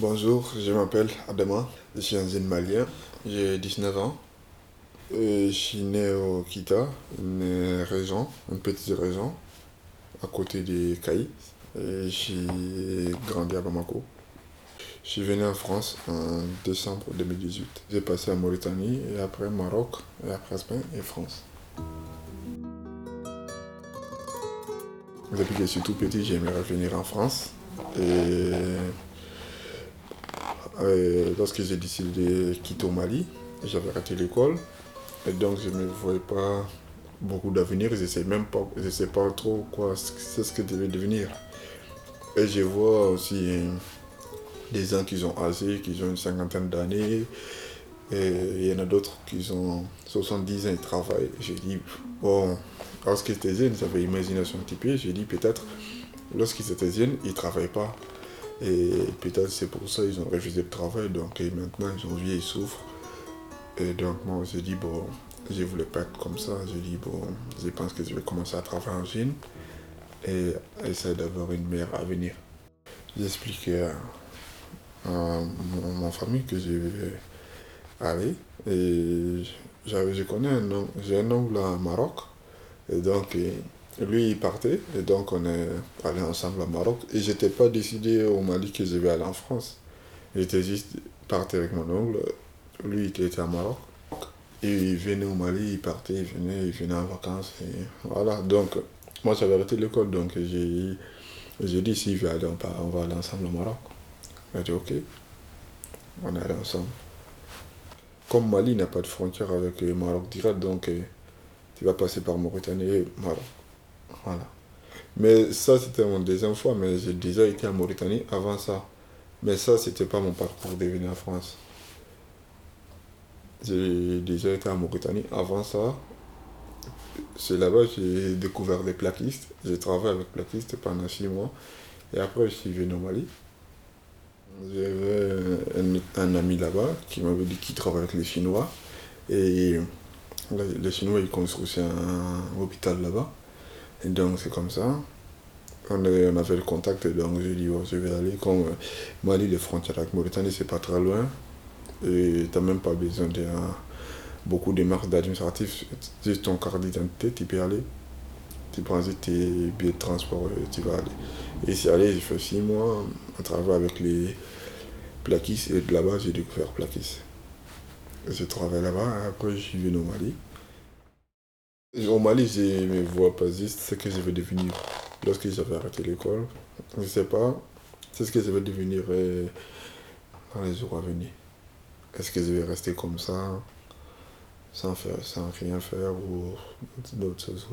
Bonjour, je m'appelle Adama, je suis un jeune malien, j'ai 19 ans. je suis né au Kita, une région, une petite région, à côté des Caïs. Et j'ai grandi à Bamako. Je suis venu en France en décembre 2018. J'ai passé à Mauritanie et après Maroc et après Espagne et France. Depuis que je suis tout petit, j'aimerais revenir en France. Euh, lorsque j'ai décidé de quitter au Mali, j'avais raté l'école. Et donc, je ne voyais pas beaucoup d'avenir. Je ne sais même pas, je sais pas trop quoi, c'est ce que devait devenir. Et je vois aussi des gens qui sont âgés, qui ont une cinquantaine d'années. Et il y en a d'autres qui ont 70 ans et travaillent. J'ai dit, bon, lorsqu'ils étaient jeunes, j'avais imagination un petit peu. J'ai dit, peut-être, lorsqu'ils étaient jeunes, ils ne travaillent pas. Et peut-être c'est pour ça qu'ils ont refusé le travail. Donc maintenant, ils ont vu, ils souffrent. Et donc moi, j'ai dit, bon, je ne voulais pas être comme ça. J'ai dit, bon, je pense que je vais commencer à travailler en Chine et essayer d'avoir une meilleure avenir. J'expliquais à, à ma famille que je vais aller. Et je connais un oncle, j'ai un oncle au Maroc. Et donc, lui, il partait, et donc on est allé ensemble au Maroc. Et je n'étais pas décidé au Mali que je vais aller en France. J'étais juste parti avec mon oncle. Lui, il était à Maroc. Et il venait au Mali, il partait, il venait, il venait en vacances. Et voilà, donc moi j'avais arrêté l'école, donc j'ai, j'ai dit s'il veut aller, on, va aller ensemble au Maroc. Il a dit ok, on est allé ensemble. Comme Mali n'a pas de frontière avec le Maroc direct, donc tu vas passer par Mauritanie et Maroc. Voilà. Mais ça, c'était mon deuxième fois, mais j'ai déjà été en Mauritanie avant ça. Mais ça, c'était pas mon parcours de venir en France. J'ai déjà été en Mauritanie avant ça. C'est là-bas j'ai découvert les plaquistes. J'ai travaillé avec plaquistes pendant six mois. Et après, je suis venu au Mali. J'avais un, ami là-bas qui m'avait dit qu'il travaillait avec les Chinois. Et les Chinois, ils construisaient un hôpital là-bas. Et donc, c'est comme ça. On avait, le contact, et donc j'ai dit, je vais aller. Comme euh, Mali, les frontières avec Mauritanie, c'est pas très loin. Et tu n'as même pas besoin de beaucoup de marques administratives. Juste ton carte d'identité, tu peux aller. Tu prends tes billets de transport et tu vas aller. Et c'est allé, j'ai fait six mois à travailler avec les Plaquis. Et de là-bas, j'ai découvert Plaquis. J'ai travaillé là-bas, après je suis venu au Mali. Au Mali, je ne me vois pas juste ce que je vais devenir lorsque j'avais arrêté l'école. Je sais pas. C'est ce que je vais devenir euh, dans les jours à venir. Est-ce que je vais rester comme ça, sans, faire, sans rien faire ou d'autres choses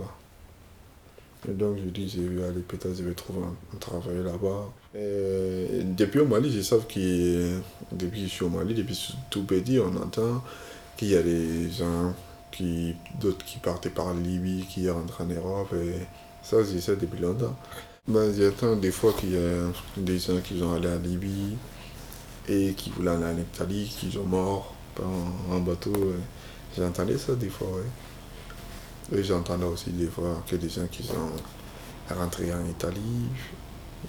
Et donc je dis, je vais aller, peut-être je vais trouver un, travail là-bas. depuis au Mali, je sais que depuis que je suis au Mali, depuis tout petit, on entend qu'il y a des gens d'autres qui partaient par Libye, qui rentrent en Europe. Et ça, je sais depuis longtemps. Ben, J'entends des fois qu'il y a des gens qui sont allés en Libye et qui voulaient aller en Italie, qui sont morts en, bateau. J'entendais ça des fois, oui. Et j'entendais aussi des fois que des gens qui sont rentrés en Italie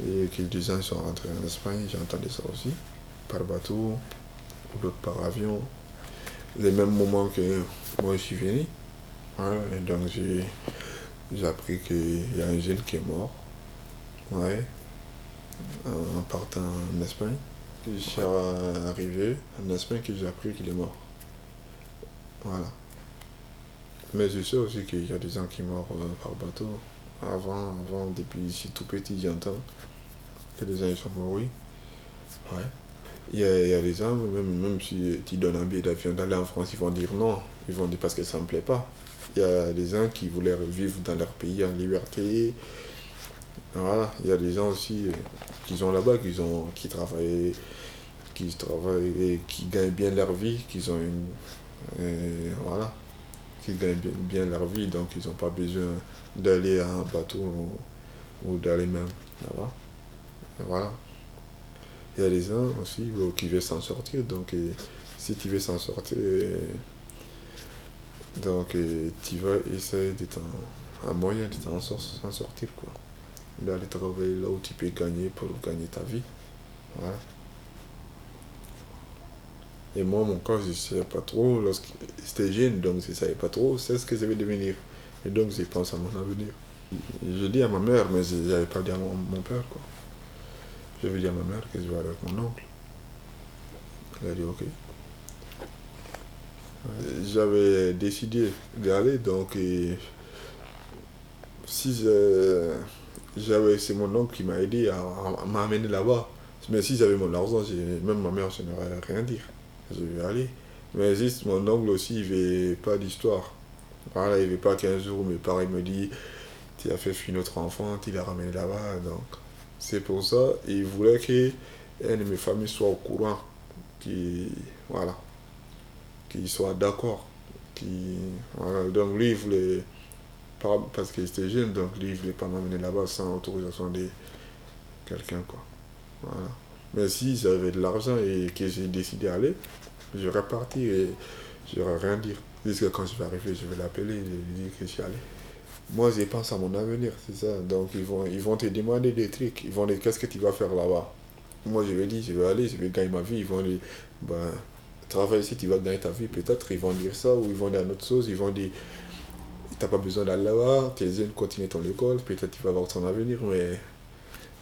et que des gens sont rentrés en Espagne, j'entendais ça aussi, par bateau ou d'autres par avion les mêmes moments que moi je suis venu. et donc j'ai appris qu'il y a un jeune qui est mort. Ouais, en partant en Espagne. Je suis arrivé en Espagne que j'ai appris qu'il est mort. Voilà. Mais je sais aussi qu'il y a des gens qui meurent euh, par bateau. Avant, avant, depuis ici tout petit, j'entends que des gens sont morts, oui. Ouais. Il y, a, des gens, même, même si tu donnes un billet d'avion d'aller en France, ils vont dire non. Ils vont dire parce que ça ne me plaît pas. Il y a des gens qui voulaient vivre dans leur pays en liberté. Voilà. Il y a des gens aussi qui sont là-bas, qui, qui travaillent, qui travaillent et qui gagnent bien leur vie, qui ont une. voilà. Qui gagnent bien, leur vie, donc ils n'ont pas besoin d'aller à un bateau ou, d'aller même là-bas. Voilà il y a des gens aussi qui veulent s'en sortir. Donc, si tu veux s'en sortir, donc tu vas essayer de un moyen de s'en sortir. Quoi. D'aller travailler là où tu peux gagner pour gagner ta vie. Voilà. Et moi, mon cas, je ne savais pas trop. Lorsque j'étais jeune, donc je ne savais pas trop c'est ce que je vais devenir. Et donc, je pense à mon avenir. Je dis à ma mère, mais je n'avais pas dit à mon, père. Quoi. Je vais dire à ma mère que je vais aller avec mon oncle. Elle a dit OK. J'avais décidé d'aller, donc si j'avais, c'est mon oncle qui m'a aidé à, m'amener là-bas. Mais si j'avais mon argent, même ma mère, je n'aurais rien dire. Je vais aller. Mais juste mon oncle aussi, il ne veut pas d'histoire. Voilà, il ne veut pas qu'un jour mes parents me disent Tu as fait fuir notre enfant, tu l'as ramené là-bas. Donc, c'est pour ça, il voulait que de mes familles soit au courant. Qui, voilà. Qu'il soit d'accord. Donc, lui, il voulait. Parce qu'il était jeune, donc lui, il ne voulait pas m'amener là-bas sans autorisation de quelqu'un. Voilà. Mais si j'avais de l'argent et que j'ai décidé d'aller, j'aurais parti et j'aurais rien dire. Jusqu'à quand je vais arriver, je vais l'appeler et lui dire que j'y allais. Moi, je pense à mon avenir, c'est ça. Donc, ils vont, ils vont te demander des trucs. Ils vont dire, qu'est-ce que tu vas faire là-bas? Moi, je vais dire, je vais aller, je vais gagner ma vie. Ils vont dire, ben, travaille ici, tu vas gagner ta vie. Peut-être, ils vont dire ça ou ils vont dire une autre chose. Ils vont dire, tu n'as pas besoin d'aller là-bas, tes jeunes continuent ton école, peut-être tu vas avoir ton avenir, mais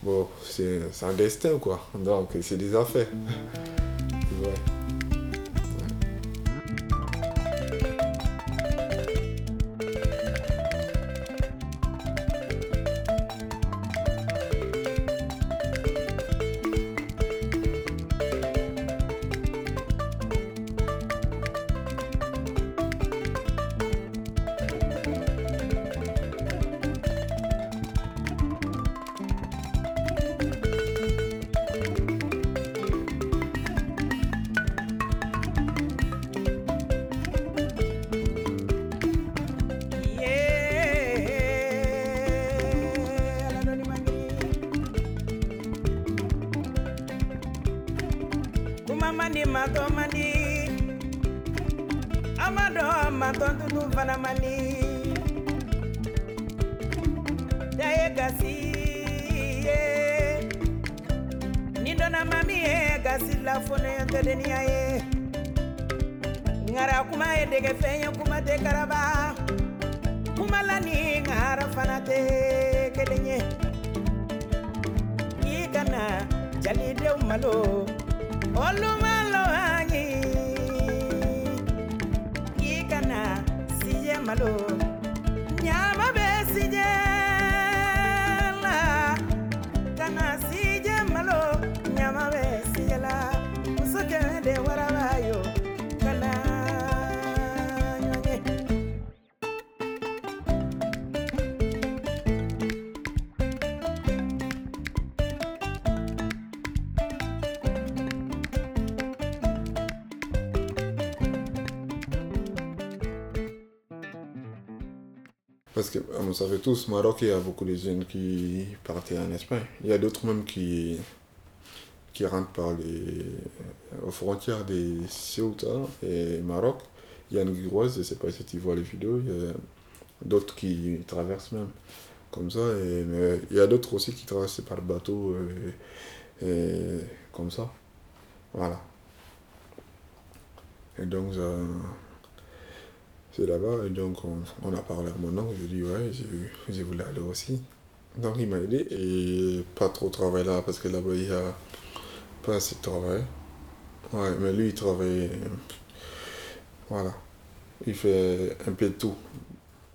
bon, c'est un destin, quoi. Donc, c'est des affaires. Ouais. mato mani amado mato tutu fana mani. Daye gasi ye. Nindona mami ye gasi la fono yonte deniya ye. Ngara kuma ye dege fenye kuma te karaba. Kuma lani ngara fana te kelenye ikana jalidew malo. Olum Parce que, vous savez tous, Maroc, il y a beaucoup de jeunes qui partent en Espagne. Il y a d'autres même qui, qui rentrent par les, aux frontières de Ceuta et Maroc. Il y a une grosse, je ne sais pas si tu vois les vidéos, il y a d'autres qui traversent même comme ça. Et, mais il y a d'autres aussi qui traversent par bateau et, comme ça. Voilà. Et donc, c'est là-bas. Et donc, on, a parlé à mon oncle. Je lui ai dit, ouais, j'ai voulu aller aussi. Donc, il m'a aidé. Et pas trop travailler là, parce que là-bas, il n'y a pas assez de travail. Ouais, mais lui, il travaille. Voilà. Il fait un peu de tout.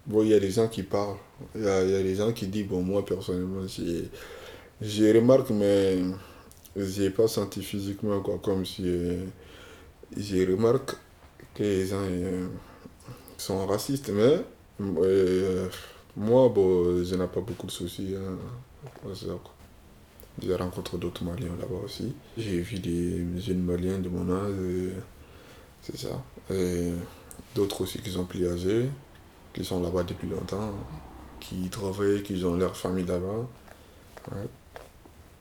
Bon, il y a des gens qui parlent. Il y a, des gens qui disent, bon, moi, personnellement, j'ai remarqué, mais je n'ai pas senti physiquement, quoi, comme si. j'ai remarqué que les gens. Euh, sont racistes, mais euh, moi, bon, je n'ai pas beaucoup de soucis. Hein, j'ai rencontré d'autres Maliens là-bas aussi. J'ai vu des jeunes Maliens de mon âge, c'est ça. Et d'autres aussi qui sont plus qui sont là-bas depuis longtemps, qui travaillent, qui ont leur famille là-bas.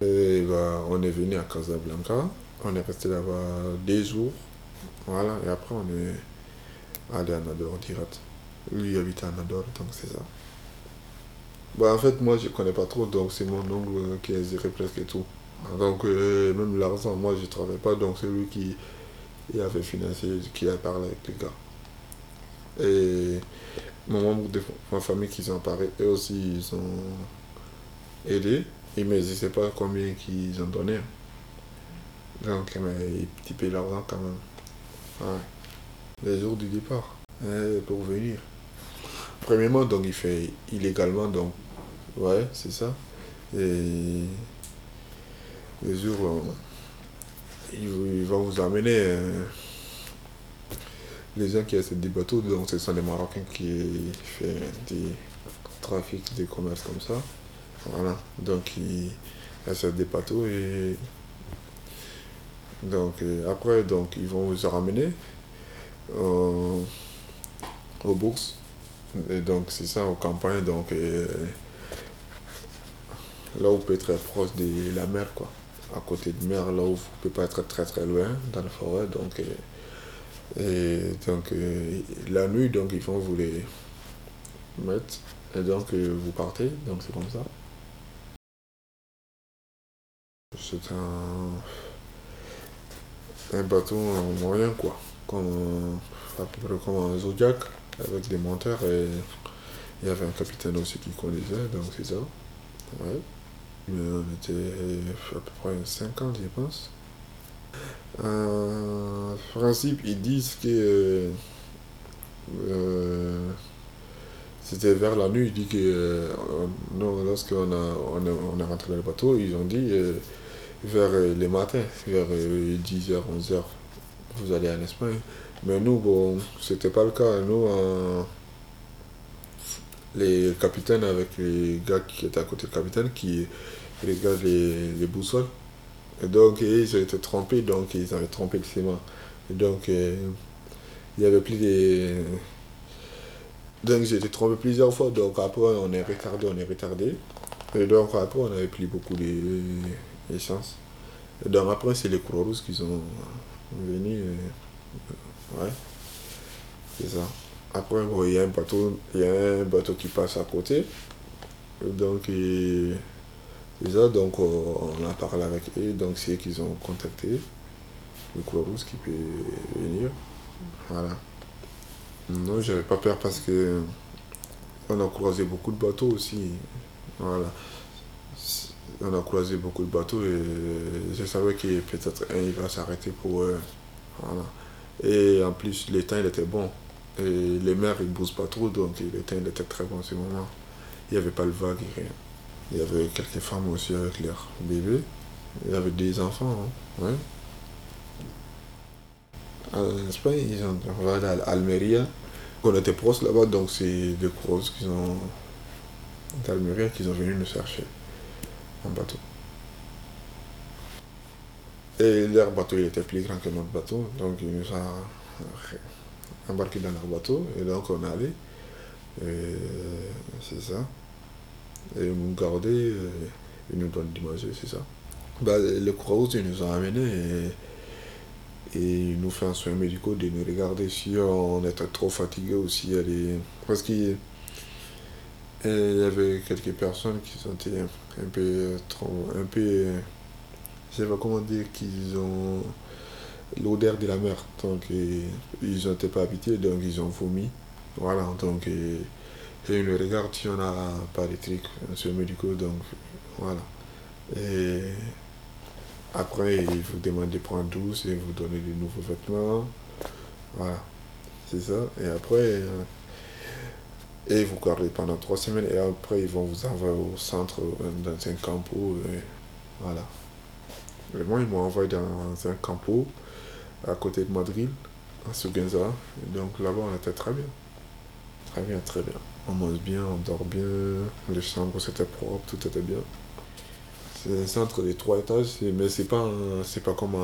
Et bah, on est venu à Casablanca, on est resté là-bas des jours. Voilà, et après on est aller à Nador direct. Lui habite à Nador, donc c'est ça. Bah, en fait, moi, je connais pas trop, donc c'est mon oncle qui a géré presque tout. Donc, euh, même l'argent, moi, je travaille pas, donc c'est lui qui avait financé, qui a parlé avec les gars. Et mon membre de ma famille qui sont parés, eux aussi, ils ont aidé. Ne me disaient pas combien qu'ils ont donné. Donc, mais ils typaient l'argent quand même. Ouais. Les jours du départ, hein, pour venir. Premièrement, donc il fait illégalement, donc, ouais, c'est ça. Et les jours, il, va vous amener euh, les gens qui achètent des bateaux, donc ce sont des Marocains qui font des trafics, des commerces comme ça. Voilà, donc ils achètent des bateaux et donc euh, après donc ils vont vous ramener aux bourses. Et donc c'est ça aux campagnes, donc euh, là vous pouvez être proche de la mer quoi à côté de mer, là où vous ne pouvez pas être très très loin dans la forêt. Donc, euh, et, donc euh, la nuit, donc ils vont vous les mettre. Et donc euh, vous partez, donc c'est comme ça. C'est un, un bateau moyen quoi, comme, à peu près comme un Zodiac avec des monteurs et il y avait un capitaine aussi qui conduisait, donc c'est ça. Ouais on était à peu près 50, je pense. En principe, ils disent que euh, c'était vers la nuit. Ils disent que euh, non, lorsqu'on a, on est, rentré dans le bateau, ils ont dit euh, vers les matins, vers 10h, 11h, vous allez en Espagne. Mais nous, bon, c'était pas le cas. Nous, les capitaines avec les gars qui étaient à côté du capitaine qui regardent les, les boussoles. Et donc, ils ont été trompés, donc ils avaient trompé le ciment. Et donc, euh, il y avait plus de. Donc, j'ai été trompé plusieurs fois. Donc, après, on est retardé, on est retardé. Et donc, après, on avait pris beaucoup de chances. Et donc, après, c'est les croix qui sont venus. ouais, c'est ça. Après, il y a un bateau, il y a un bateau qui passe à côté. Donc, ça, donc on a parlé avec eux, donc c'est eux qui ont contacté le Croix-Rouge qui peut venir. Voilà. Non, j'avais pas peur parce que on a croisé beaucoup de bateaux aussi. Voilà. On a croisé beaucoup de bateaux et je savais que peut-être un il va s'arrêter pour eux. Voilà. Et en plus, le temps il était bon. Et les mers, ils bougent pas trop, donc le temps il était très bon ce moment. Il n'y avait pas le vague rien. Il y avait quelques femmes aussi avec leurs bébés. Il y avait des enfants. Hein. Ouais. En Espagne, ils ont, on va aller à Almeria. On était proches là-bas, donc c'est des grosses qui ont d'Almeria qui sont venus nous chercher en bateau. Et leur bateau il était plus grand que notre bateau, donc ils nous ont embarqués dans leur bateau et donc on est allé. C'est ça. Et nous garder, euh, ils nous donnent du c'est ça. Bah, le croix ils nous ont amenés et, ils nous font un soin médical de nous regarder si on était trop fatigué ou si elle est... Parce qu'il y avait quelques personnes qui sentaient un peu trop... Un peu... Je sais pas comment dire qu'ils ont l'odeur de la mer. Donc ils n'étaient pas habitués, donc ils ont vomi. Voilà, donc... Et, et le regarde si on n'a pas de trucs sur médicaux, donc voilà. Et après, il vous demande de prendre douce et vous donner de nouveaux vêtements. Voilà, c'est ça. Et après, et vous gardez pendant trois semaines et après, ils vont vous envoyer au centre, euh, dans un campo. Et voilà. Et moi, ils m'ont envoyé dans un campo à côté de Madrid, à Sugenza. donc là-bas, on était très bien. Très bien, très bien. On mange bien, on dort bien, les chambres c'était propre, tout était bien. C'est un centre de trois étages, mais c'est pas, c'est pas comme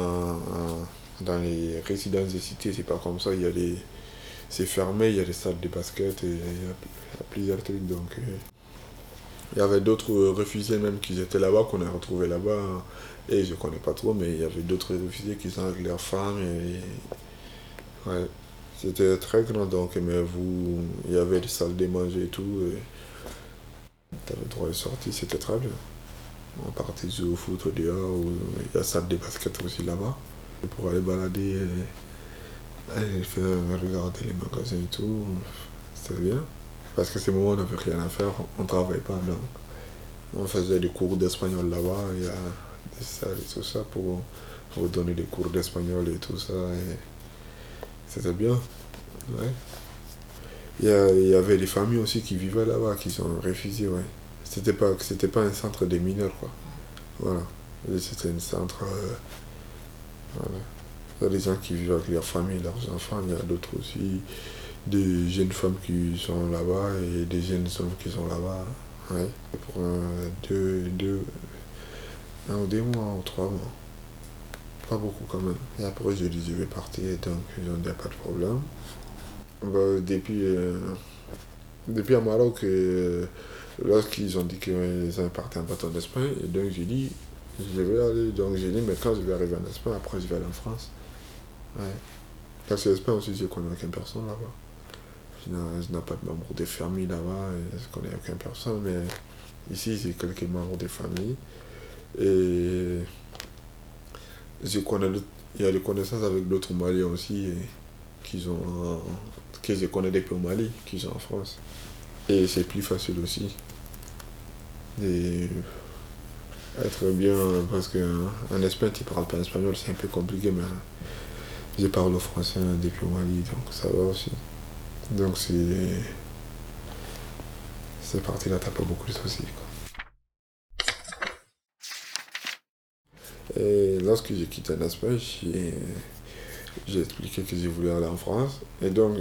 dans les résidences des cités, c'est pas comme ça. Il y a les, c'est fermé, il y a des salles de basket, et il y a, plusieurs trucs. Donc, euh, il y avait d'autres réfugiés même qui étaient là-bas, qu'on a retrouvés là-bas. Et je connais pas trop, mais il y avait d'autres réfugiés qui sont avec leurs femmes. Et, ouais. C'était très grand, donc, mais vous, il y avait des salles de manger et tout. T'avais le droit de sortir, c'était très bien. On partait jouer au foot au dehors, il y a salle de basket aussi là-bas. Pour aller balader, aller faire regarder les magasins et tout, c'était bien. Parce que ces moments, on n'avait rien à faire, on ne travaillait pas. On faisait des cours d'espagnol là-bas, il y a des salles et tout ça pour, pour donner des cours d'espagnol et tout ça. Et c'était bien. Ouais. Il y, avait des familles aussi qui vivaient là-bas, qui sont réfugiées, ouais. C'était pas, c'était pas un centre des mineurs, quoi. Voilà. C'était un centre. Euh, voilà. Il y a des gens qui vivent avec leurs familles, leurs enfants, il y a d'autres aussi, des jeunes femmes qui sont là-bas et des jeunes hommes qui sont là-bas. Ouais. Pour deux, deux, un ou deux mois ou trois mois. Pas beaucoup quand même. Et après, je dis, je vais partir, donc ils ont dit, pas de problème. Bah, depuis, euh, depuis à Maroc, euh, lorsqu'ils ont dit qu'ils avaient parti en bateau d'Espagne, donc j'ai dit, je vais aller, donc j'ai dit, mais quand je vais arriver en Espagne, après je vais aller en France. Ouais. Parce que l'Espagne aussi, je connais aucune personne là-bas. Je n'ai pas de membres de famille là-bas, je connais aucune personne, mais ici, j'ai quelques membres de famille. Et je connais, il y a des connaissances avec d'autres Maliens aussi, qui ont que je connais depuis au Mali, qui sont en France. Et c'est plus facile aussi. Et être bien, parce qu'en Espagne, tu parles pas espagnol, c'est un peu compliqué, mais je parle français depuis Mali, donc ça va aussi. Donc c'est. Cette partie-là, t'as pas beaucoup de soucis. Et lorsque j'ai quitté l'Espagne, j'ai expliqué que je voulais aller en France. Et donc,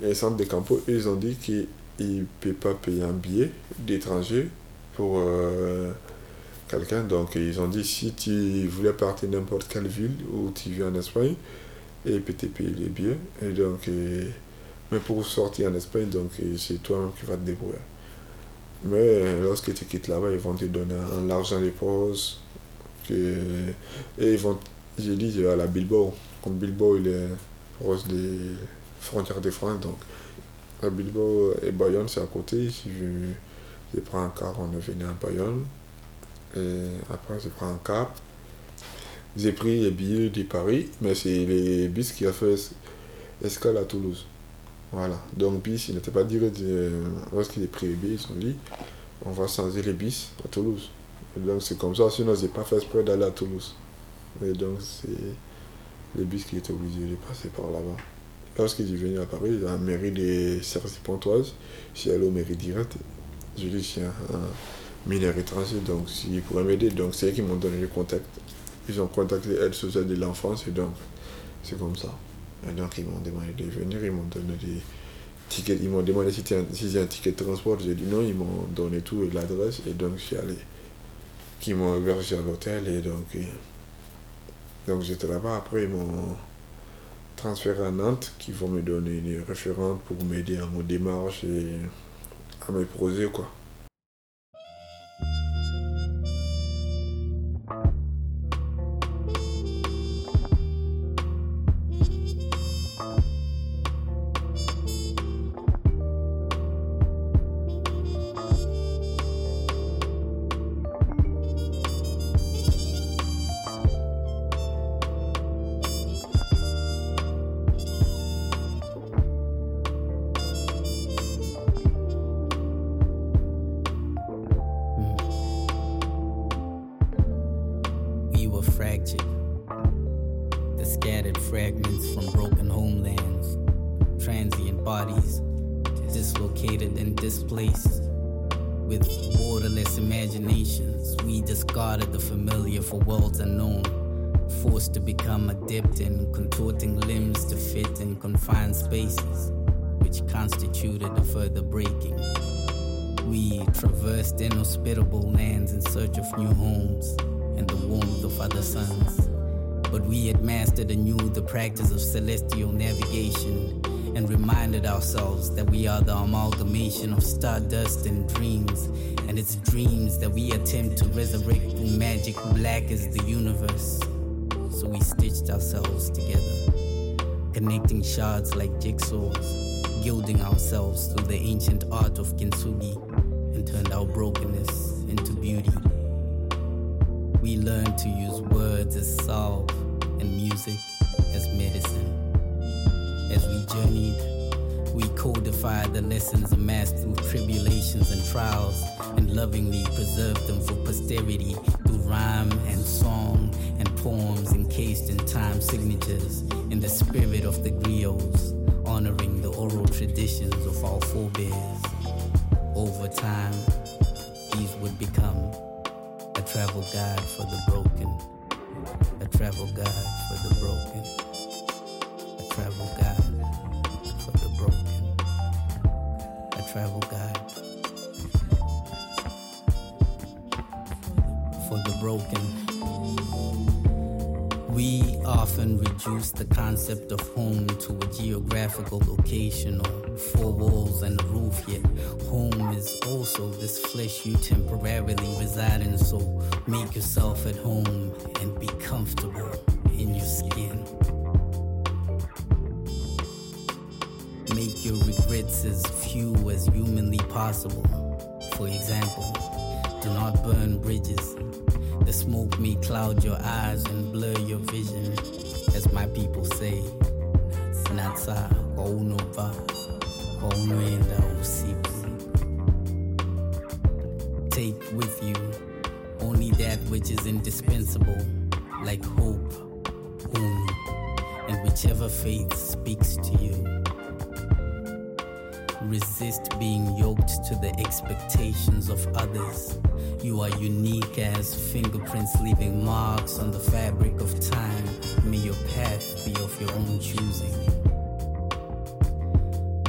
les centres de campo, ils ont dit qu'ils ne peuvent pas payer un billet d'étranger pour euh, quelqu'un. Donc ils ont dit si tu voulais partir n'importe quelle ville où tu vis en Espagne, et te payer les billets. Et donc, mais pour sortir en Espagne, donc c'est toi qui vas te débrouiller. Mais lorsque tu quittes là-bas, ils vont te donner un argent de pause. et ils vont, j'ai dit, à la Bilbao. Comme Bilbao, il est proche des frontière de France. Donc, à Bilbao et Bayonne, c'est à côté. Si je, prends un car, on est venu à Bayonne. Et après, je prends un car. J'ai pris les billets de Paris, mais c'est les bus qui a fait escale à Toulouse. Voilà. Donc, bis, il n'était pas direct. Lorsqu'il a pris les billets, ils ont dit on va changer les bis à Toulouse. donc, c'est comme ça. Sinon, j'ai pas fait exprès d'aller à Toulouse. Et donc, c'est les bus qui étaient obligés de passer par là-bas. Lorsque j'ai venu à Paris, la mairie des services pontoises, je suis allé au mairie direct. Je dis, je suis un, mineur étranger, donc s'ils pourraient m'aider, donc c'est eux qui m'ont donné le contact. Ils ont contacté l'aide sociale de l'enfance et donc c'est comme ça. Et donc ils m'ont demandé de venir, ils m'ont donné des tickets, ils m'ont demandé si j'ai un ticket de transport, j'ai dit non, ils m'ont donné tout et l'adresse et donc je suis allé. Qui m'ont hébergé à l'hôtel et donc, donc j'étais là-bas. Après ils m'ont transféré à Nantes qui vont me donner des référents pour m'aider à mon démarche et à mes projets quoi. discarded the familiar for worlds unknown. Forced to become adept in contorting limbs to fit in confined spaces, which constituted a further breaking. We traversed inhospitable lands in search of new homes and the warmth of other suns. But we had mastered anew the practice of celestial navigation ourselves that we are the amalgamation of stardust and dreams. And it's dreams that we attempt to resurrect through magic black as the universe. So we stitched ourselves together, connecting shards like jigsaws, gilding ourselves through the ancient art of kintsugi, and and turned our brokenness into beauty. We learned to use words as salve and music as medicine. Journeyed, we codified the lessons amassed through tribulations and trials and lovingly preserved them for posterity through rhyme and song and poems encased in time signatures in the spirit of the griots, honoring the oral traditions of our forebears. Over time, these would become a travel guide for the broken, a travel guide for the broken, a travel guide travel guide for the broken. We often reduce the concept of home to a geographical location or four walls and a roof, yet home is also this flesh you temporarily reside in. So make yourself at home and be comfortable As few as humanly possible. For example, do not burn bridges. The smoke may cloud your eyes and blur your vision, as my people say. Natsa. Take with you only that which is indispensable, like hope, home, and whichever faith speaks to you. Resist being yoked to the expectations of others. You are unique as fingerprints leaving marks on the fabric of time. May your path be of your own choosing.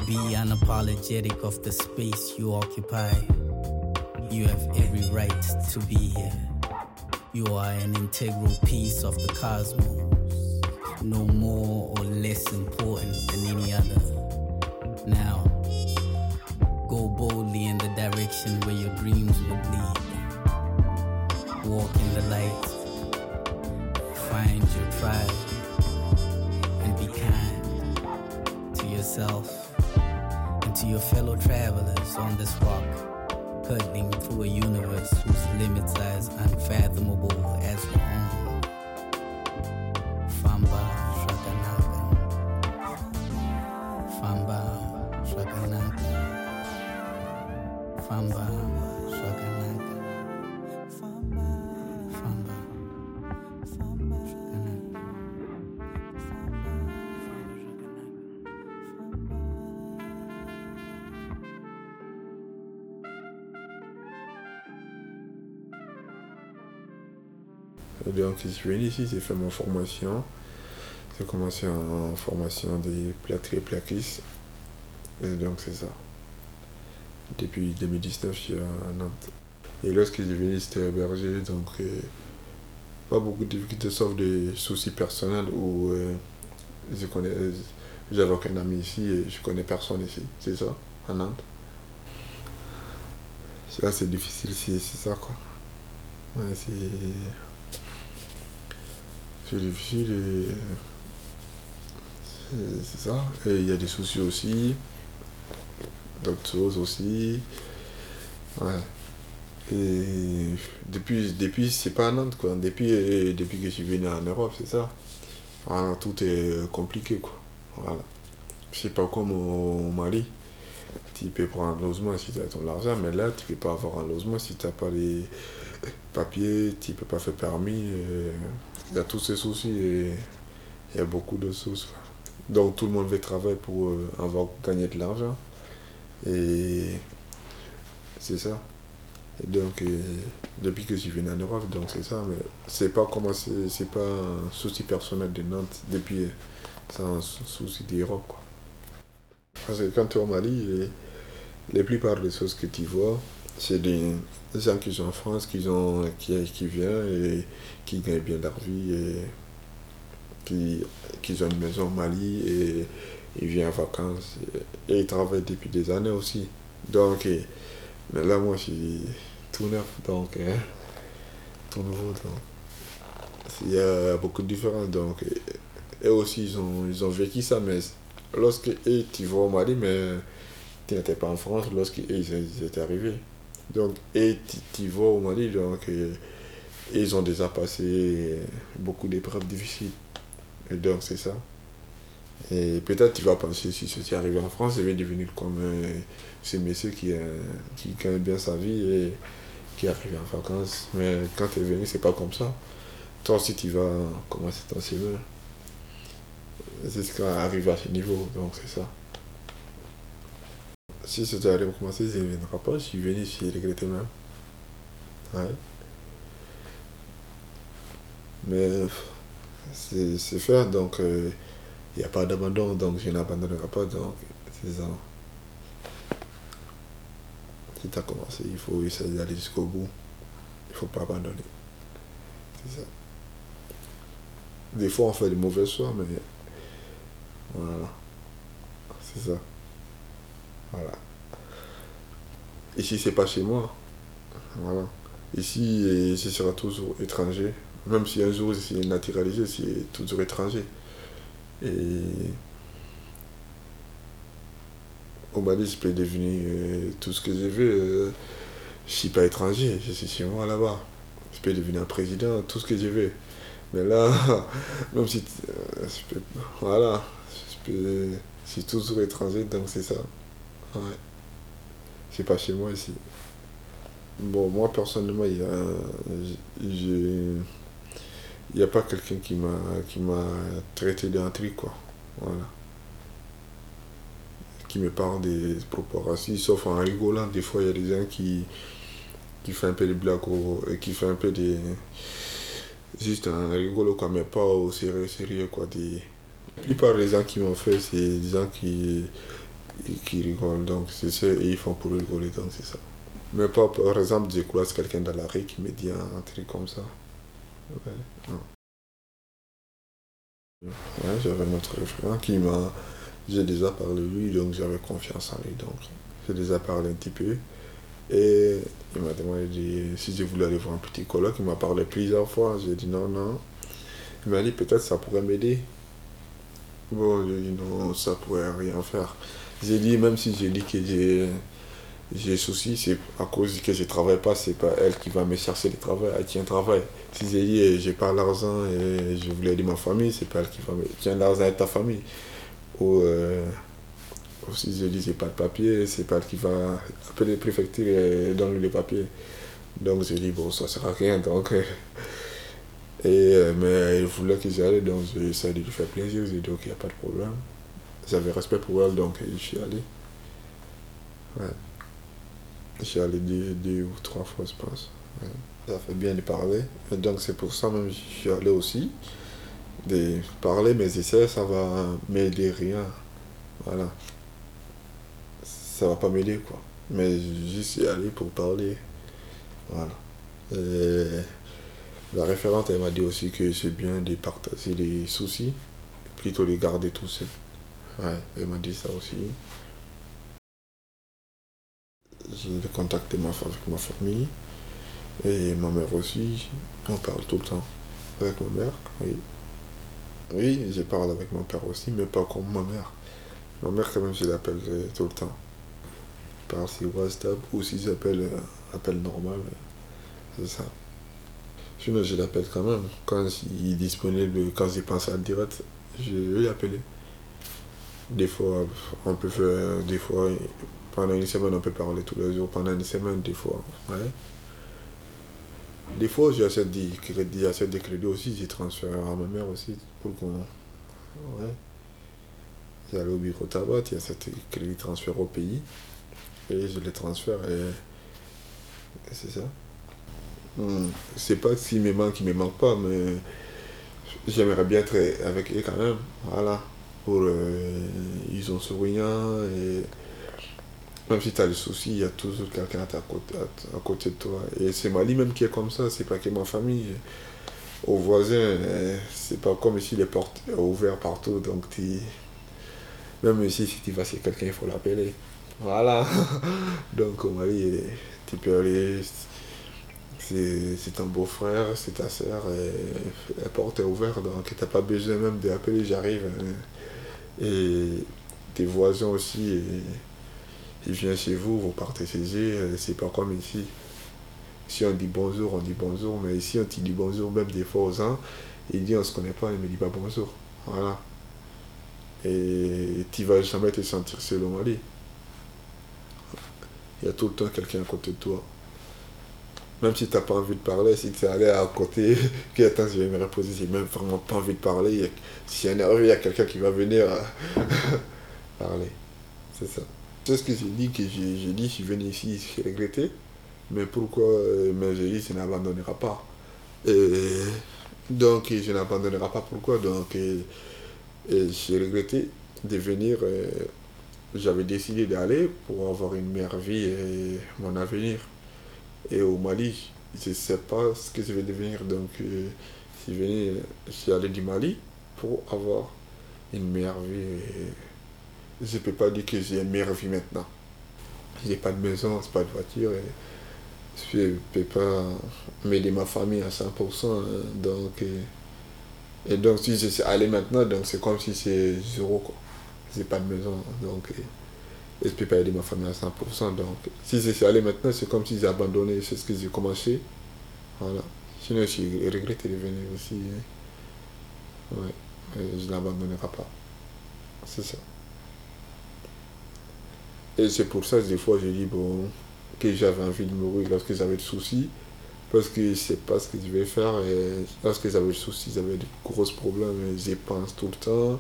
Be unapologetic of the space you occupy. You have every right to be here. You are an integral piece of the cosmos, no more or less important than any other. Now, boldly in the direction where your dreams will lead. Walk in the light, find your tribe, and be kind to yourself and to your fellow travelers on this rock, cuddling through a universe whose limits are as unfathomable as Et je suis venu ici, j'ai fait ma formation. J'ai commencé en formation des plâtriers plaquistes. Et donc, c'est ça. Depuis 2019, je suis à Nantes. Et lorsque j'ai venu, c'était hébergé, donc euh, pas beaucoup de difficultés, sauf des soucis personnels où euh, je connais, j'avais aucun ami ici et je connais personne ici. C'est ça, à Nantes. Ça, c'est difficile, c'est c'est ça, quoi. Ouais, c'est. C'est difficile et. c'est- ça. Et il y a des soucis aussi. D'autres choses aussi. Ouais. Et depuis, depuis c'est pas à Nantes, quoi. Depuis, euh, depuis que je suis venu en Europe, c'est ça. Tout est compliqué, quoi. Voilà. C'est pas comme au Mali. Tu peux prendre un logement si tu as ton argent, mais là, tu peux pas avoir un logement si tu n'as pas les papiers, tu peux pas faire permis. euh, Il y a tous ces soucis et il y a beaucoup de quoi. Donc tout le monde veut travailler pour euh, avoir gagné de l'argent. Et c'est ça. Et donc, euh, depuis que je suis venu en Europe, donc c'est ça. Mais c'est pas comment c'est pas un souci personnel de Nantes. Depuis, euh, c'est un sou- souci d'Europe, quoi. Parce que quand tu es au Mali, les plupart des choses que tu vois, c'est des gens qui sont en France, qui, ont, qui, qui viennent et qui gagnent bien leur vie et qui, qui ont une maison au Mali et ils viennent en vacances et, et ils travaillent depuis des années aussi. Donc, et- mais là, moi, je suis tout neuf, donc, hein, tout nouveau. Donc, il y a beaucoup de différences. Donc, et, et aussi, ils ont, ils ont vécu ça, mais lorsque tu vas au Mali, mais tu n'étais pas en France lorsque eux, ils, ils étaient arrivés. Donc, et vas au Mali, donc, ils ont déjà passé beaucoup d'épreuves difficiles. Et donc, c'est ça. Et peut-être tu vas penser, si ceci arrivé en France, il va devenir comme euh, ce monsieur qui, euh, bien sa vie et qui arrive en vacances. Mais quand tu es venu, c'est pas comme ça. Toi aussi, tu vas commencer ton ce qui arrive à ce niveau, donc c'est ça. Si c'était allé commencer, je ne viendrai pas. Je suis venu, je regretté même. Ouais. Mais c'est faire, donc il euh, n'y a pas d'abandon, donc je n'abandonnerai pas, donc c'est ça. Si tu as commencé, il faut essayer d'aller jusqu'au bout. Il ne faut pas abandonner. C'est ça. Des fois, on fait des mauvais choix, mais voilà. C'est ça. Voilà. Ici, c'est pas chez moi. Voilà. Ici, ce sera toujours étranger. Même si un jour c'est naturalisé, c'est toujours étranger. Et au Mali, je peux devenir euh, tout ce que je veux. Euh, je suis pas étranger, je suis chez moi là-bas. Je peux devenir un président, tout ce que je veux. Mais là, même si. Euh, voilà. Je suis toujours étranger, donc c'est ça. Ouais. C'est pas chez moi ici. Bon, moi personnellement, il y a il n'y a pas quelqu'un qui m'a qui m'a traité d'un truc quoi voilà qui me parle des propos racistes sauf en rigolant des fois il y a des gens qui qui font un peu des blagues et qui font un peu des juste un rigolo quoi mais pas au sérieux sérieux quoi des la plupart des gens qui m'ont fait c'est des gens qui qui rigolent donc c'est ça et ils font pour rigoler donc c'est ça mais pas par exemple je croise quelqu'un dans la rue qui me dit un truc comme ça Ouais, j'avais notre frère qui m'a. J'ai déjà parlé de lui, donc j'avais confiance en lui. Donc j'ai déjà parlé un petit peu. Et il m'a demandé si je voulais aller voir un petit colloque. Il m'a parlé plusieurs fois. J'ai dit non, non. Il m'a dit peut-être ça pourrait m'aider. Bon, j'ai dit non, ça pourrait rien faire. J'ai dit, même si j'ai dit que j'ai j'ai souci, c'est à cause que je ne travaille pas, c'est pas elle qui va me chercher le travail, elle tient travail. Si j'ai dit eh, j'ai pas l'argent et je voulais aider ma famille, c'est pas elle qui va me tiens l'argent de ta famille. Ou, euh, si j'ai dit j'ai pas de papier, c'est pas elle qui va appeler le préfecture et donner les papiers. Donc j'ai dit bon ça sert à rien donc. Et, euh, mais elle voulait que j'aille donc j'ai essayé de lui faire plaisir, j'ai dit ok, n'y a pas de problème. J'avais respect pour elle donc je suis allé. Ouais. Je suis allé deux, ou trois fois, je pense. Ça fait bien de parler. Et donc, c'est pour ça même que je suis allé aussi. De parler mes essais, ça va m'aider rien. Voilà. Ça va pas m'aider, quoi. Mais juste y aller pour parler. Voilà. la référente, elle m'a dit aussi que c'est bien de partager les soucis, plutôt les garder tout seul. Ouais, elle m'a dit ça aussi j'ai contacté ma, avec ma famille et ma mère aussi. On parle tout le temps avec ma mère, oui. Oui, je parle avec mon père aussi, mais pas comme ma mère. Ma mère, quand même, je l'appelle tout le temps. Par si WhatsApp ou si j'appelle euh, appel normal, euh, c'est ça. Sinon, je l'appelle quand même. Quand il est disponible, quand j'ai pense à le direct, je vais l'appeler. Des fois, on peut faire, des fois, pendant une semaine, on peut parler tous les jours. Pendant une semaine, des fois. Ouais. Des fois, j'achète des crédits, j'achète des crédits aussi, j'ai transféré à ma mère aussi pour qu'on. Ouais. J'allais au bureau tabac, il y a cette crédit transfert au pays. Et je les transfère et. c'est ça. Hmm. C'est pas s'il me manque, il me manque pas, mais j'aimerais bien être avec eux quand même. Voilà. Pour, euh, ils ont souriant et même si tu as des soucis, il y a toujours quelqu'un à, côté, à, côté de toi. Et c'est Mali même qui est comme ça, c'est pas que ma famille. Aux voisins, eh, c'est pas comme ici les portes ouvertes partout. Donc même ici, si tu vas chez quelqu'un, il faut l'appeler. Voilà. donc au Mali, tu peux aller. C'est ton beau-frère, c'est ta soeur, et la porte est ouverte, donc tu n'as pas besoin même d'appeler, j'arrive. Et tes voisins aussi. il vient chez vous, vous partez chez eux, c'est pas comme ici. Si on dit bonjour, on dit bonjour, mais ici on te dit bonjour même des fois aux gens, il dit on se connaît pas, il me dit pas bonjour. Voilà. Et tu vas jamais te sentir seul au Mali. Il y a tout le temps quelqu'un à côté de toi. Même si tu n'as pas envie de parler, si tu es allé à côté, que attends, je vais me reposer, j'ai même vraiment pas envie de parler. Si y a il y a quelqu'un qui va venir parler. C'est ça. C'est ce que j'ai dit, que j'ai dit, je suis venu ici, j'ai regretté. Mais pourquoi Mais j'ai dit, je n'abandonnerai pas. Donc, je n'abandonnerai pas. Pourquoi? Donc, j'ai regretté de venir. Euh, j'avais décidé d'aller pour avoir une meilleure vie et mon avenir. Et au Mali, je ne sais pas ce que je vais devenir. Donc, euh, je suis allé du Mali pour avoir une meilleure vie. Je ne peux pas dire que j'ai une meilleure vie maintenant. Je n'ai pas de maison, pas de voiture. Je ne peux pas m'aider ma famille à 100%. Hein. donc, euh, et, donc, si je suis allé maintenant, c'est comme si c'est zéro. Quoi. n'ai pas de maison. Donc, et, je ne peux pas aider ma famille à 100%. Donc, si je suis allé maintenant, c'est comme si j'ai abandonné c'est ce que j'ai commencé. Voilà. Sinon, je regrette de venir aussi. Hein. Ouais. je n'abandonnerai pas. C'est ça. Et c'est pour ça que des fois, je dis, bon, que j'avais envie de mourir lorsque j'avais des soucis. Parce que je sais pas ce que je vais faire. Et lorsque j'avais des soucis, j'avais de gros problèmes. J'y pense tout le temps.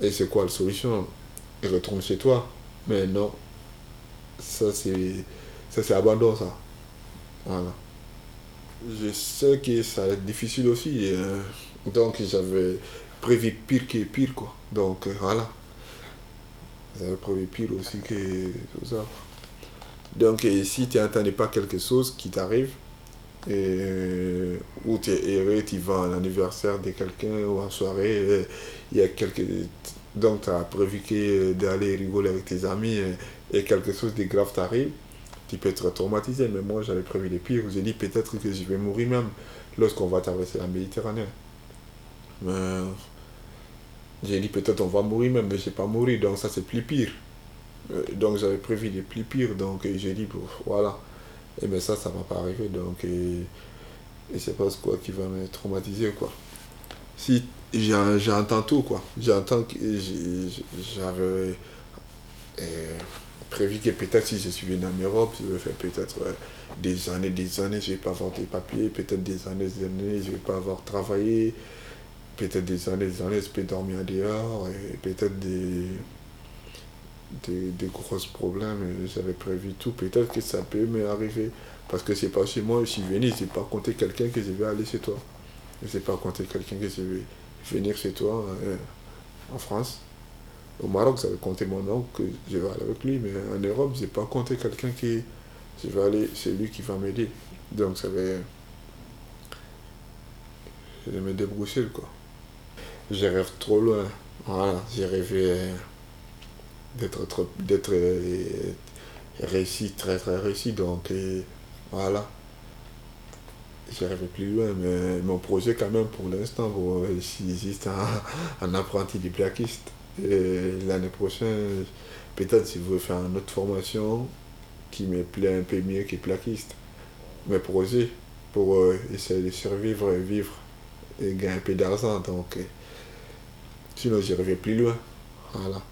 Et c'est quoi la solution? Retourne chez toi. Mais non. Ça, c'est. Ça, c'est abandon, ça. Voilà. Je sais que ça va être difficile aussi. Hein. Donc, j'avais prévu pire que pire, quoi. Donc, voilà. J'avais prévu pire aussi que ça. Donc, si tu n'entendais pas quelque chose qui t'arrive, ou tu es heureux, tu vas à l'anniversaire de quelqu'un ou en soirée, il y a quelques. Donc, tu as prévu d'aller rigoler avec tes amis et, quelque chose de grave t'arrive, tu peux être traumatisé. Mais moi, j'avais prévu les pires. J'ai dit peut-être que je vais mourir même lorsqu'on va traverser la Méditerranée. J'ai dit peut-être on va mourir même, mais je n'ai pas mourir, donc ça c'est plus pire. Euh, donc j'avais prévu les plus pires, donc j'ai dit, voilà. Et mais ça, ça ne va pas arriver, donc et, et c'est pas quoi qui va me traumatiser, quoi. Si j'entends tout, quoi. J'entends que j'avais euh, prévu que peut-être si je suis venu en Europe, je vais faire peut-être des années, des années, je vais pas avoir des papiers, peut-être des années, des années, je vais pas avoir travaillé, peut-être des années, des années, je peux dormir dehors, et peut-être des des, des gros problèmes, j'avais prévu tout. Peut-être que ça peut m'arriver. Parce que c'est pas chez moi, je suis venu, n'ai pas compté quelqu'un que je vais aller chez toi. Je n'ai pas compté quelqu'un que je vais venir chez toi euh, en France. Au Maroc, j'avais compté mon oncle que je vais aller avec lui, mais en Europe, je n'ai pas compté quelqu'un qui. Je vais aller, c'est lui qui va m'aider. Donc ça va. Je vais me débrousser, quoi. Je rêve trop loin. Voilà, j'ai rêvé. Euh, d'être d'être euh, réussi, très très réussi. Donc voilà. J'arrivais plus loin, mais mon projet quand même pour l'instant, bon, juste un, apprenti du plaquiste. Et l'année prochaine, peut-être si je veux faire une autre formation qui me plaît un peu mieux que plaquiste. Mes projets pour euh, essayer de survivre et vivre et gagner un peu d'argent. Donc, sinon, j'arrivais plus loin? Voilà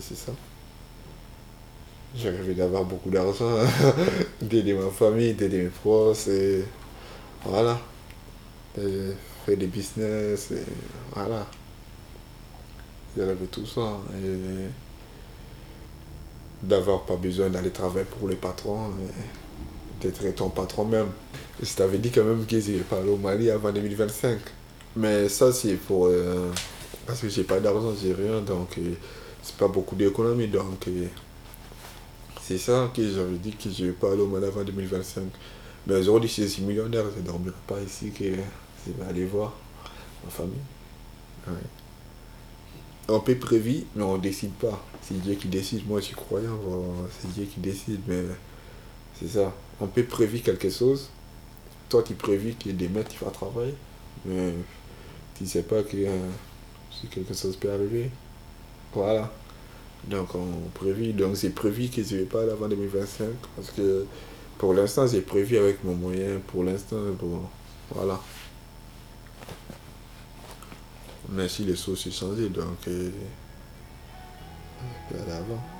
c'est ça. Rêvé d'avoir beaucoup d'argent, d'aider ma famille, d'aider mes proches, et voilà. faire des business, et voilà. Rêvé tout ça. Et d'avoir pas besoin d'aller travailler pour les patrons, d'être ton patron même. Je t'avais dit quand même que je vais pas au Mali avant 2025. Mais ça, c'est pour. Euh, parce que j'ai pas d'argent, j'ai rien, donc. Euh, c'est pas beaucoup d'économie. Donc, euh, c'est ça que j'avais dit que je vais pas aller au Mali avant 2025. Mais aujourd'hui, je suis millionnaire, je ne dormirai pas ici, que je vais aller voir ma famille. On peut prévoir, mais on ne décide pas. C'est Dieu qui décide. Moi, je suis croyant, c'est Dieu qui décide. Mais c'est ça. On peut prévoir quelque chose. Toi, tu prévis que demain, tu vas travailler. Mais tu ne sais pas que euh, si quelque chose peut arriver. Voilà. Donc on prévu, donc c'est prévu que je ne vais pas avant 2025 parce que pour l'instant j'ai prévu avec mon moyen, pour l'instant, bon, voilà. Mais si les choses sont changées, donc euh, je vais aller avant.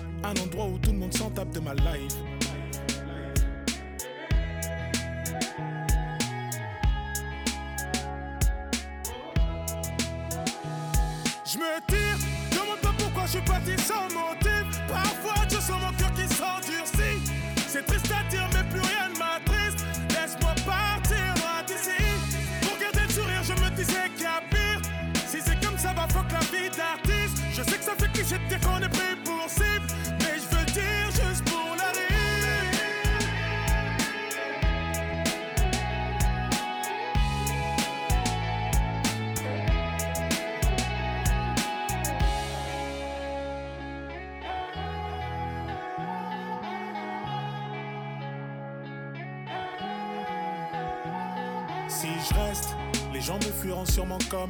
Un endroit où tout le monde s'en tape de ma life.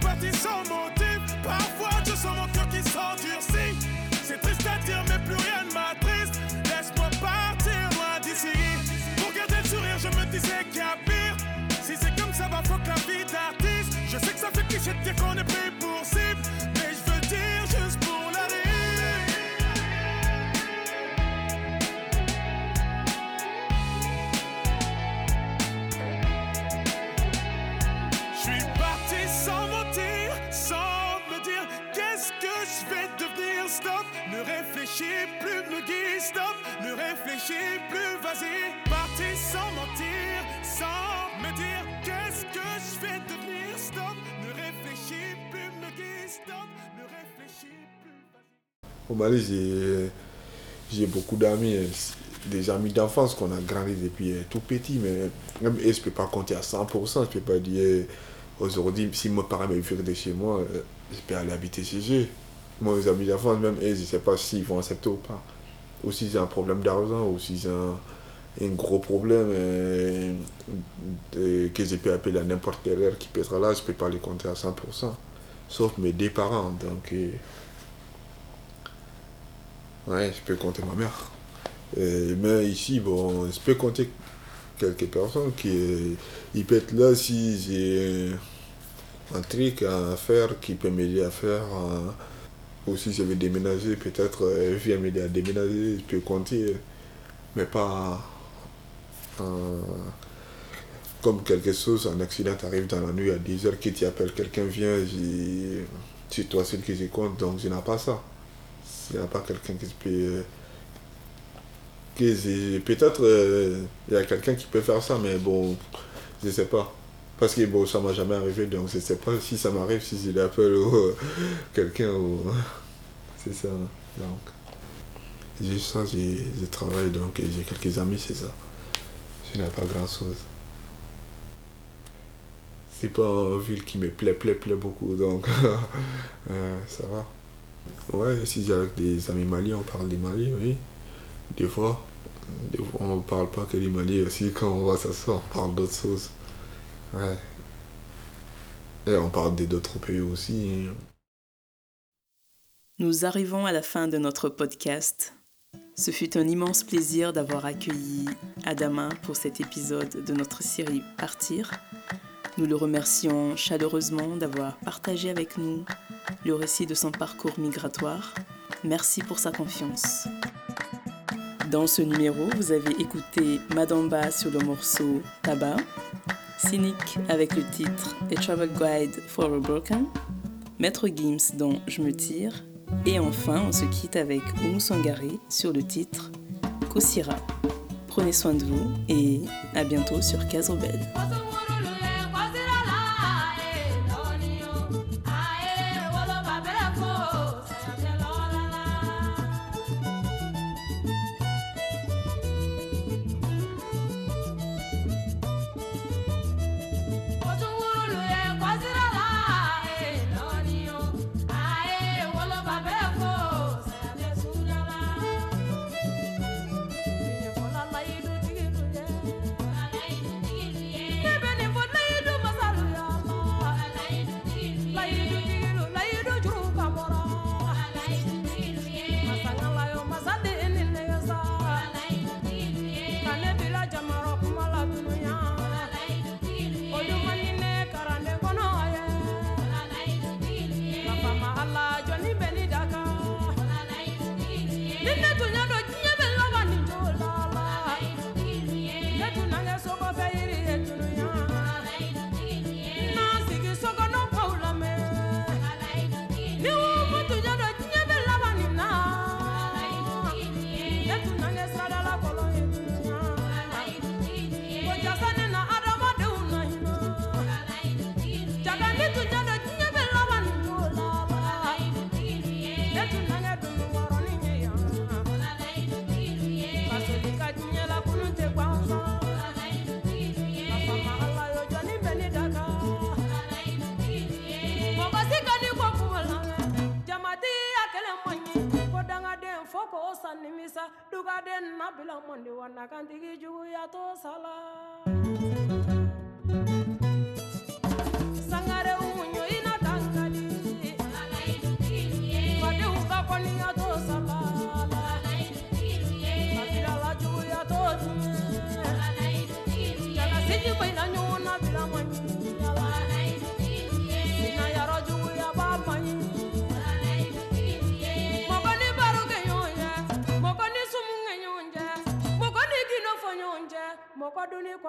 Pas pourquoi sans mentir, sans me dire qu'est-ce que je vais devenir. Stop, ne réfléchis plus, me guide. Stop, ne réfléchis plus. Au Mali, j'ai, beaucoup d'amis, des amis d'enfance qu'on a grandi depuis euh, tout petit, mais même je ne peux pas compter à 100%. Je ne peux pas dire euh, aujourd'hui, si mes parents me virent de chez moi, euh, je peux aller habiter chez eux. Moi, mes amis d'enfance, même eux, je ne sais pas s'ils vont accepter ou pas. Ou si j'ai un problème d'argent, ou si j'ai un, un gros problème euh, que je peux appeler à n'importe quelle heure qui peut être là, je ne peux pas les compter à 100%. Sauf mes deux parents. Donc, euh, Ouais, je peux compter ma mère. Euh, mais ici, bon, je peux compter quelques personnes qui ils peuvent être là si j'ai un truc à faire qui peut m'aider à faire. ou si je vais déménager, peut-être euh, vient m'aider à déménager, je peux compter. Mais pas comme quelque chose, un accident arrive dans la nuit à 10 heures, que tu appelles quelqu'un, vient, c'est toi que je compte, donc je n'ai pas ça. Il n'y a pas quelqu'un qui peut. Peut-être euh, il y a quelqu'un qui peut faire ça, mais bon, je sais pas. Parce que bon, ça m'a jamais arrivé, donc je sais pas si ça m'arrive, si je l'appelle ou quelqu'un ou. C'est ça. Donc. J'ai ça, j'ai je travaille, donc j'ai quelques amis, c'est ça. N'ai pas grand chose. C'est pas une ville qui me plaît, plaît, plaît beaucoup, donc euh, ça va. Ouais, si j'ai avec des amis maliens, on parle des Mali, oui. Des fois, des fois on ne parle pas que des Mali aussi, quand on va s'asseoir, on parle d'autres choses. Ouais. Et on parle des d'autres pays aussi. Nous arrivons à la fin de notre podcast. Ce fut un immense plaisir d'avoir accueilli Adama pour cet épisode de notre série Partir. Nous le remercions chaleureusement d'avoir partagé avec nous le récit de son parcours migratoire. Merci pour sa confiance. Dans ce numéro, vous avez écouté Madamba sur le morceau Tabac, Cynic avec le titre A Travel Guide for a Broken, Maître Gims dont Je me tire, et enfin on se quitte avec Oumou sur le titre Kosira. Prenez soin de vous et à bientôt sur Then me go. todos alas.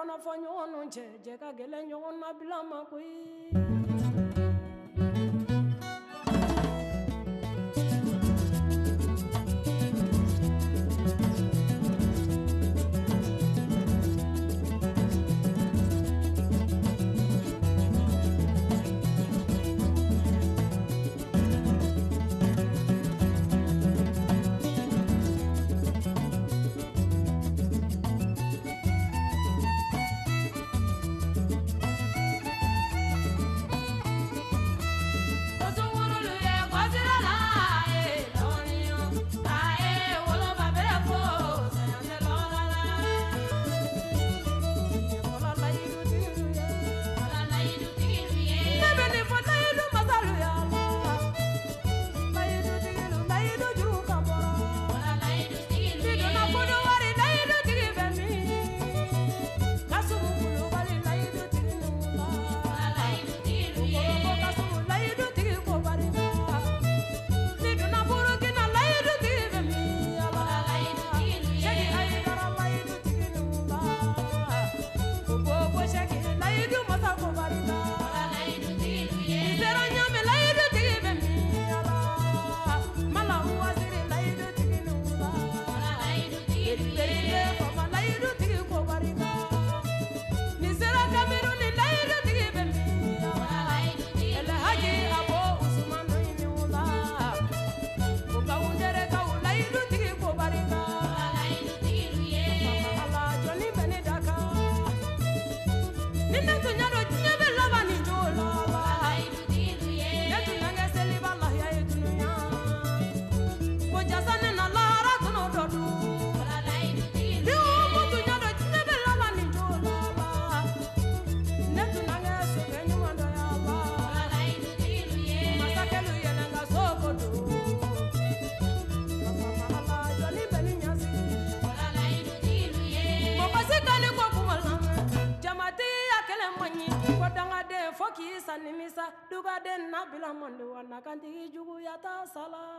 Casobel. kɔnɔ fɔ ɲɔgɔn cɛ jɛ ka gɛlɛ ɲɔgɔn nabila ma koyi makanti jugu yata sala